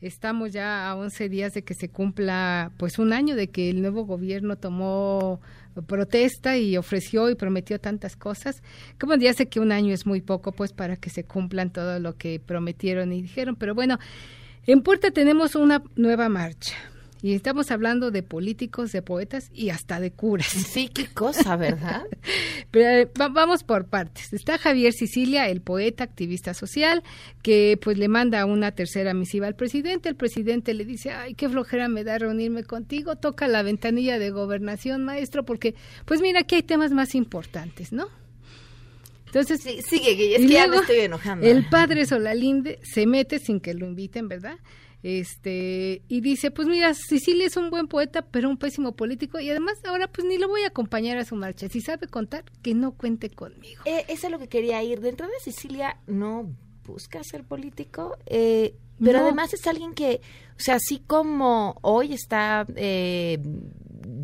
Estamos ya a 11 días de que se cumpla pues un año de que el nuevo gobierno tomó protesta y ofreció y prometió tantas cosas. Como ya sé que un año es muy poco pues para que se cumplan todo lo que prometieron y dijeron, pero bueno, en Puerta tenemos una nueva marcha. Y estamos hablando de políticos, de poetas y hasta de curas. Sí, qué cosa, ¿verdad? Pero eh, va- vamos por partes. Está Javier Sicilia, el poeta, activista social, que pues le manda una tercera misiva al presidente. El presidente le dice, ay, qué flojera me da reunirme contigo. Toca la ventanilla de gobernación, maestro, porque pues mira, aquí hay temas más importantes, ¿no? Entonces, sigue, Guille, es que ya me estoy enojando. El padre Solalinde se mete sin que lo inviten, ¿verdad? Este, y dice, pues mira, Sicilia es un buen poeta, pero un pésimo político, y además ahora pues ni lo voy a acompañar a su marcha. Si sabe contar, que no cuente conmigo. Eh, eso es lo que quería ir. De entrada, Cecilia no busca ser político, eh, pero No. además es alguien que, o sea, así como hoy está eh,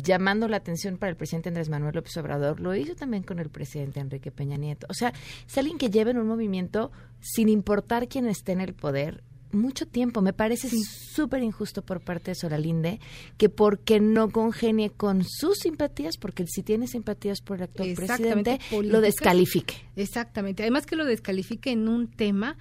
llamando la atención para el presidente Andrés Manuel López Obrador, lo hizo también con el presidente Enrique Peña Nieto. O sea, es alguien que lleva en un movimiento, sin importar quién esté en el poder, mucho tiempo. Me parece súper injusto por parte de Soralinde que porque no congenie con sus simpatías, porque si tiene simpatías por el actual presidente, lo descalifique. Exactamente. Además que lo descalifique en un tema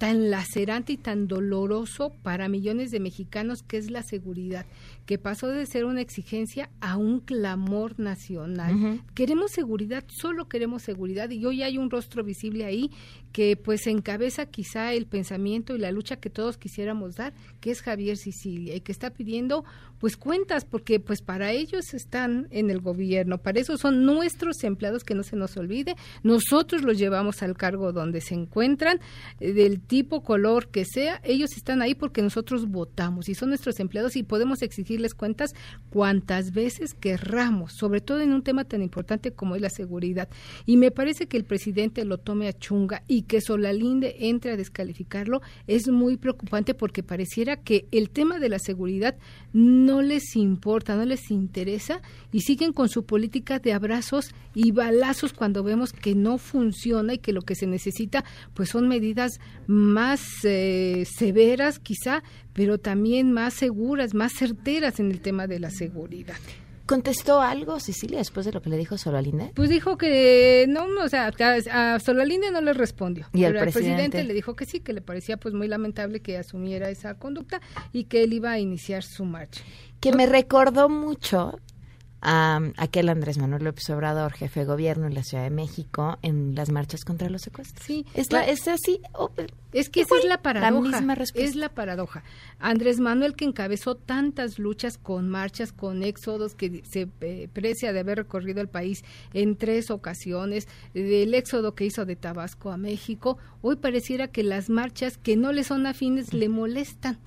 tan lacerante y tan doloroso para millones de mexicanos que es la seguridad, que pasó de ser una exigencia a un clamor nacional. Queremos seguridad, solo queremos seguridad y hoy hay un rostro visible ahí que pues encabeza quizá el pensamiento y la lucha que todos quisiéramos dar, que es Javier Sicilia y que está pidiendo pues cuentas porque pues para ellos están en el gobierno, para eso son nuestros empleados que no se nos olvide, nosotros los llevamos al cargo donde se encuentran, eh, del tipo, color que sea, ellos están ahí porque nosotros votamos y son nuestros empleados y podemos exigirles cuentas cuantas veces querramos, sobre todo en un tema tan importante como es la seguridad. Y me parece que el presidente lo tome a chunga y que Solalinde entre a descalificarlo es muy preocupante porque pareciera que el tema de la seguridad no les importa, no les interesa y siguen con su política de abrazos y balazos cuando vemos que no funciona y que lo que se necesita pues son medidas más eh, severas quizá, pero también más seguras, más certeras en el tema de la seguridad. ¿Contestó algo Sicilia después de lo que le dijo Soralinde? Pues dijo que no, o sea, a, a Solalinde no le respondió. ¿Y al pero al presidente? presidente le dijo que sí, que le parecía pues muy lamentable que asumiera esa conducta y que él iba a iniciar su marcha. que me recordó mucho a aquel Andrés Manuel López Obrador, jefe de gobierno en la Ciudad de México, en las marchas contra los secuestros. Sí, es, la, es así. oh, Es que esa es la paradoja. misma es la paradoja. Andrés Manuel que encabezó tantas luchas con marchas, con éxodos, que se eh, precia de haber recorrido el país en tres ocasiones, del éxodo que hizo de Tabasco a México, hoy pareciera que las marchas que no le son afines le molestan.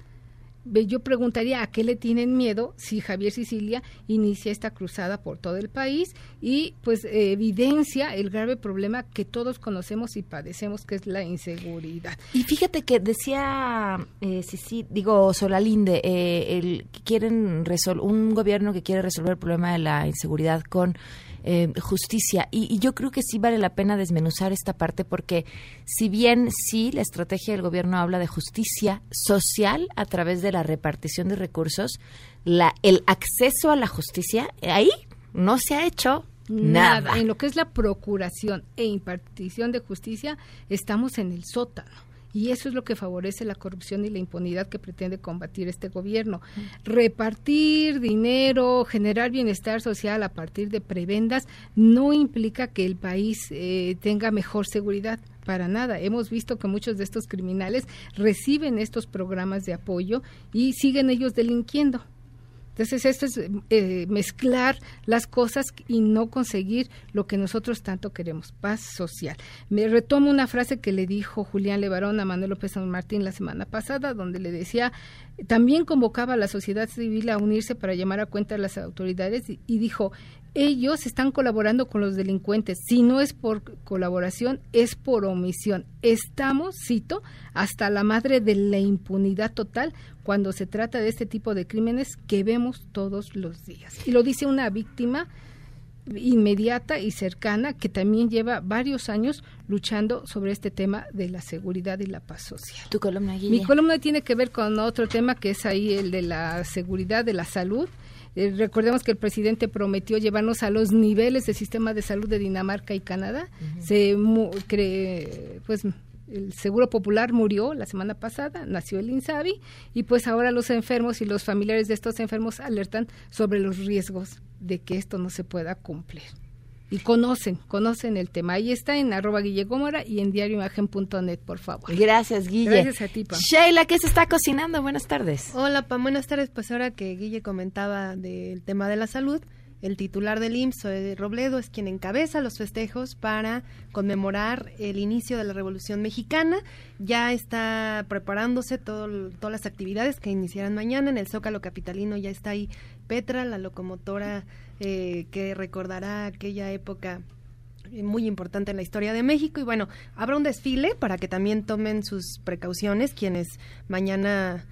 Yo preguntaría a qué le tienen miedo si Javier Sicilia inicia esta cruzada por todo el país y pues evidencia el grave problema que todos conocemos y padecemos que es la inseguridad. Y fíjate que decía, eh, sí, digo, Solalinde, eh, el, quieren un gobierno que quiere resolver el problema de la inseguridad con eh, justicia. Y, y yo creo que sí vale la pena desmenuzar esta parte porque si bien sí la estrategia del gobierno habla de justicia social a través de la repartición de recursos, la, el acceso a la justicia, eh, ahí no se ha hecho nada. En lo que es la procuración e impartición de justicia, estamos en el sótano. Y eso es lo que favorece la corrupción y la impunidad que pretende combatir este gobierno. Repartir dinero, generar bienestar social a partir de prebendas no implica que el país eh, tenga mejor seguridad. Para nada. Hemos visto que muchos de estos criminales reciben estos programas de apoyo y siguen ellos delinquiendo. Entonces, esto es eh, mezclar las cosas y no conseguir lo que nosotros tanto queremos, paz social. Me retomo una frase que le dijo Julián Levarón a Manuel López San Martín la semana pasada, donde le decía, también convocaba a la sociedad civil a unirse para llamar a cuenta a las autoridades y, y dijo, ellos están colaborando con los delincuentes. Si no es por colaboración, es por omisión. Estamos, cito, hasta la madre de la impunidad total cuando se trata de este tipo de crímenes que vemos todos los días. Y lo dice una víctima inmediata y cercana que también lleva varios años luchando sobre este tema de la seguridad y la paz social. Tu columna, Guille. Mi columna tiene que ver con otro tema que es ahí el de la seguridad, de la salud. Eh, recordemos que el presidente prometió llevarnos a los niveles del sistema de salud de Dinamarca y Canadá. Se mu- cree, pues el Seguro Popular murió la semana pasada, nació el INSABI y pues ahora los enfermos y los familiares de estos enfermos alertan sobre los riesgos de que esto no se pueda cumplir. Y conocen, conocen el tema. Ahí está en arroba Guille Gómora y en diarioimagen.net, por favor. Gracias, Guille. Gracias a ti, Pam. Sheila, ¿qué se está cocinando? Buenas tardes. Hola, Pam, buenas tardes. Pues ahora que Guille comentaba del tema de la salud, el titular del IMSS, Zoe Robledo, es quien encabeza los festejos para conmemorar el inicio de la Revolución Mexicana. Ya está preparándose todo, todas las actividades que iniciarán mañana. En el Zócalo Capitalino ya está ahí Petra, la locomotora eh, que recordará aquella época muy importante en la historia de México y bueno, habrá un desfile para que también tomen sus precauciones quienes mañana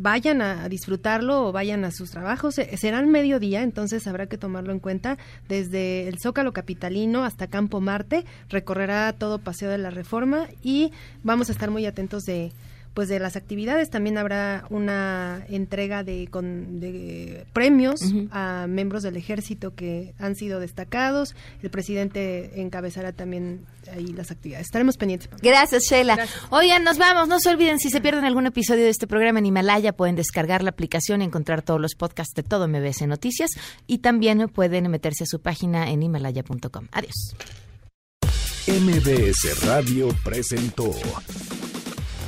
vayan a, disfrutarlo o vayan a sus trabajos. Será al mediodía, entonces habrá que tomarlo en cuenta. Desde el Zócalo Capitalino hasta Campo Marte recorrerá todo Paseo de la Reforma y vamos a estar muy atentos de pues de las actividades también habrá una entrega de, con, de premios a miembros del ejército que han sido destacados el presidente encabezará también ahí las actividades estaremos pendientes Gracias, Sheila. Oigan, nos vamos. No se olviden, si se pierden algún episodio de este programa en Himalaya, pueden descargar la aplicación y encontrar todos los podcasts de todo MBS Noticias. Y también pueden meterse a su página en himalaya.com. Adiós. MBS Radio presentó